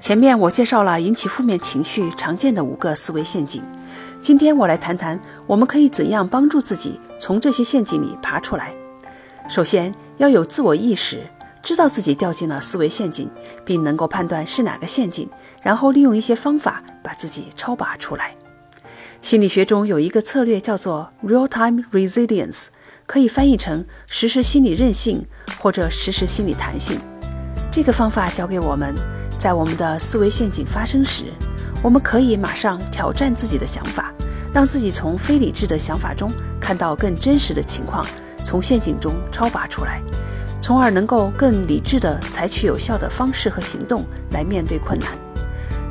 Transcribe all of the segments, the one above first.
前面我介绍了引起负面情绪常见的五个思维陷阱，今天我来谈谈我们可以怎样帮助自己从这些陷阱里爬出来。首先要有自我意识，知道自己掉进了思维陷阱，并能够判断是哪个陷阱，然后利用一些方法把自己超拔出来。心理学中有一个策略叫做 real-time resilience，可以翻译成实时心理韧性或者实时心理弹性。这个方法教给我们。在我们的思维陷阱发生时，我们可以马上挑战自己的想法，让自己从非理智的想法中看到更真实的情况，从陷阱中超拔出来，从而能够更理智地采取有效的方式和行动来面对困难。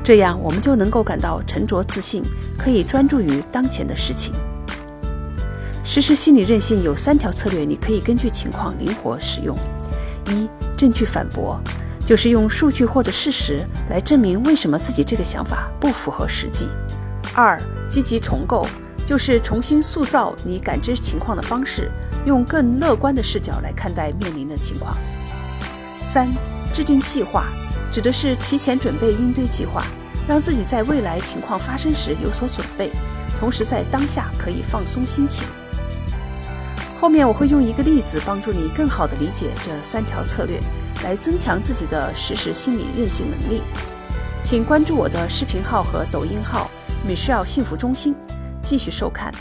这样，我们就能够感到沉着自信，可以专注于当前的事情。实施心理韧性有三条策略，你可以根据情况灵活使用：一、证据反驳。就是用数据或者事实来证明为什么自己这个想法不符合实际。二、积极重构，就是重新塑造你感知情况的方式，用更乐观的视角来看待面临的情况。三、制定计划，指的是提前准备应对计划，让自己在未来情况发生时有所准备，同时在当下可以放松心情。后面我会用一个例子帮助你更好的理解这三条策略。来增强自己的实时心理韧性能力，请关注我的视频号和抖音号 “Michelle 幸福中心”，继续收看。